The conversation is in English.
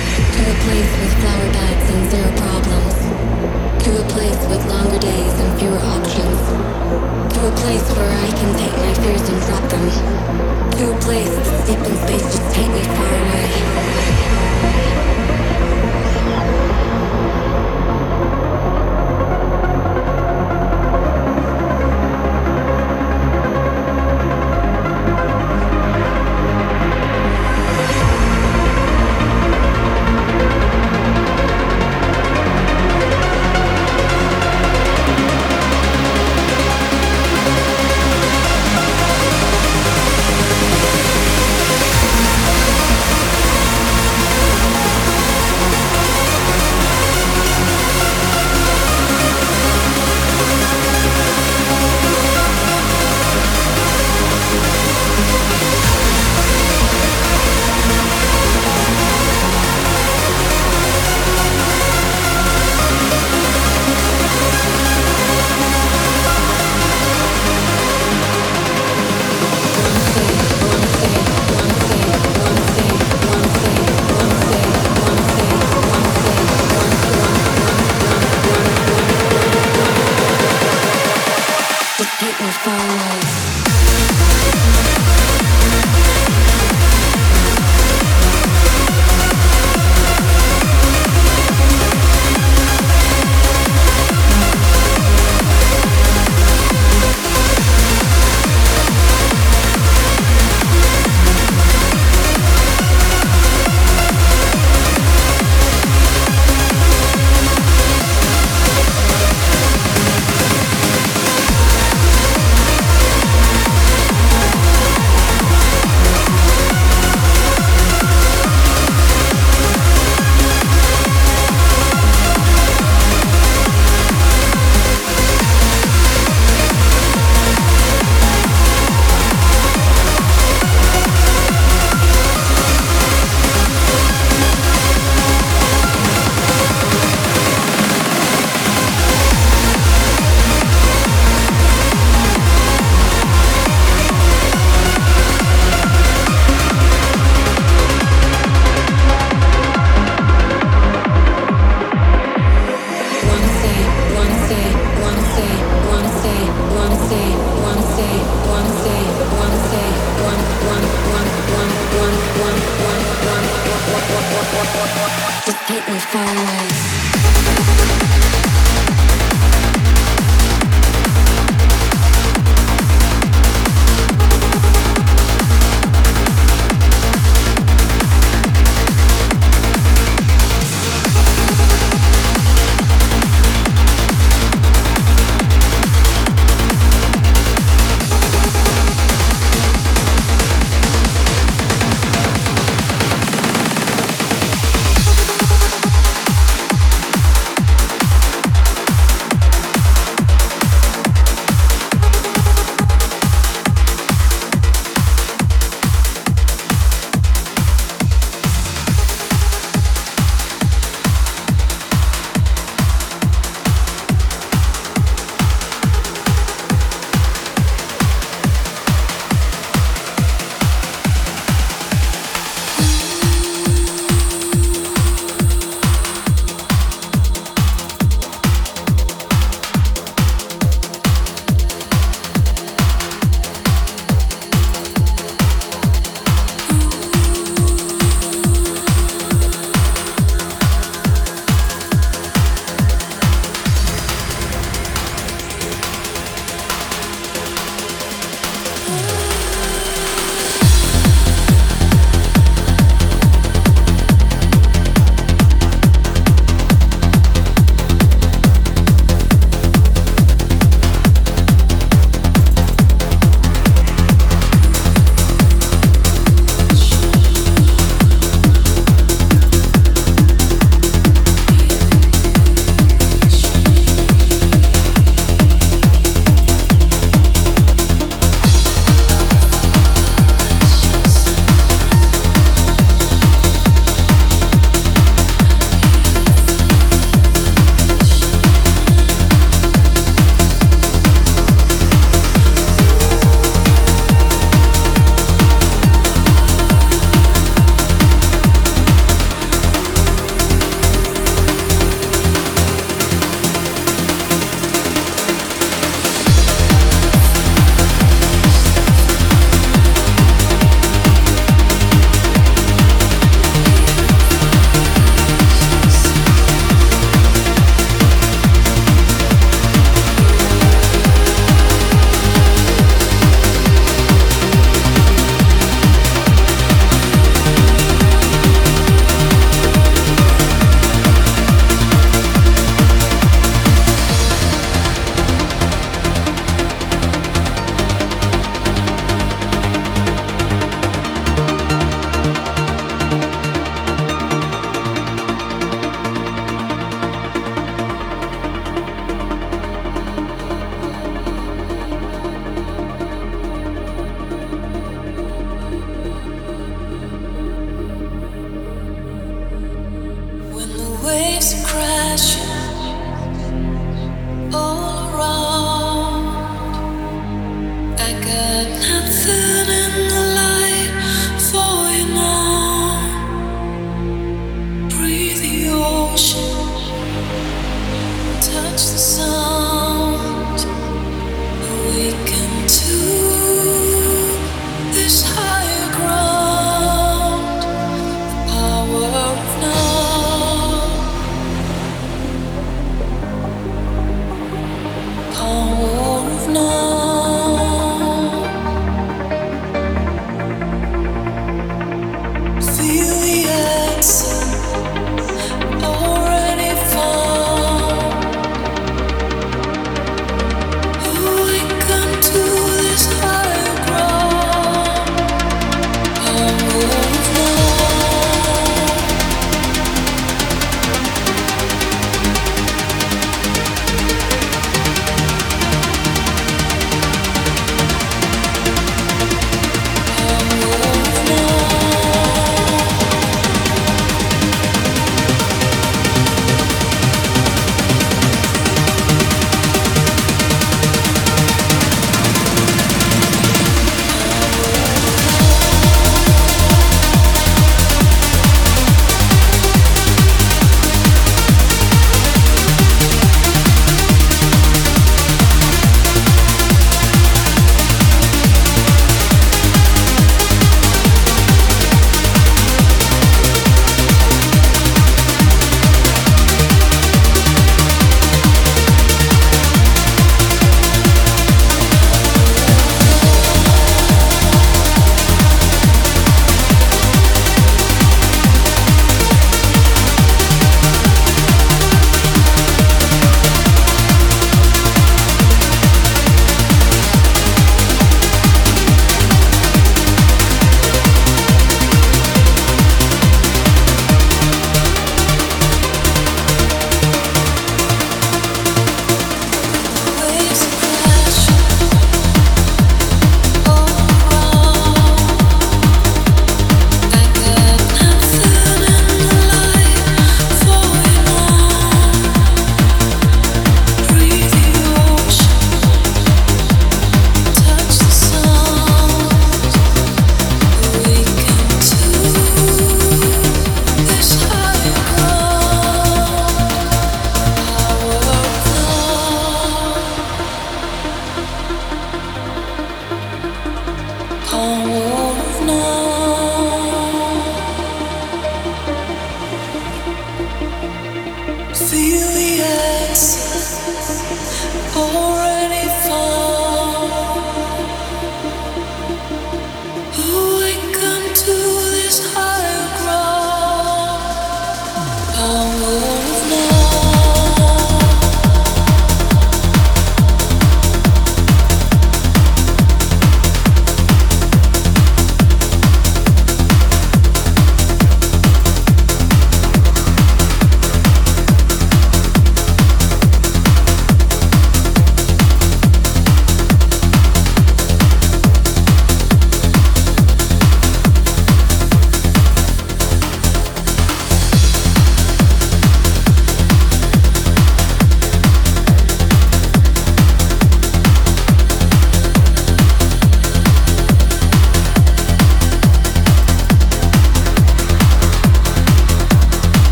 To a place with flower beds and zero problems. To a place with longer days and fewer options. To a place where I can take my fears and drop them. To a place deep in space just take me far away.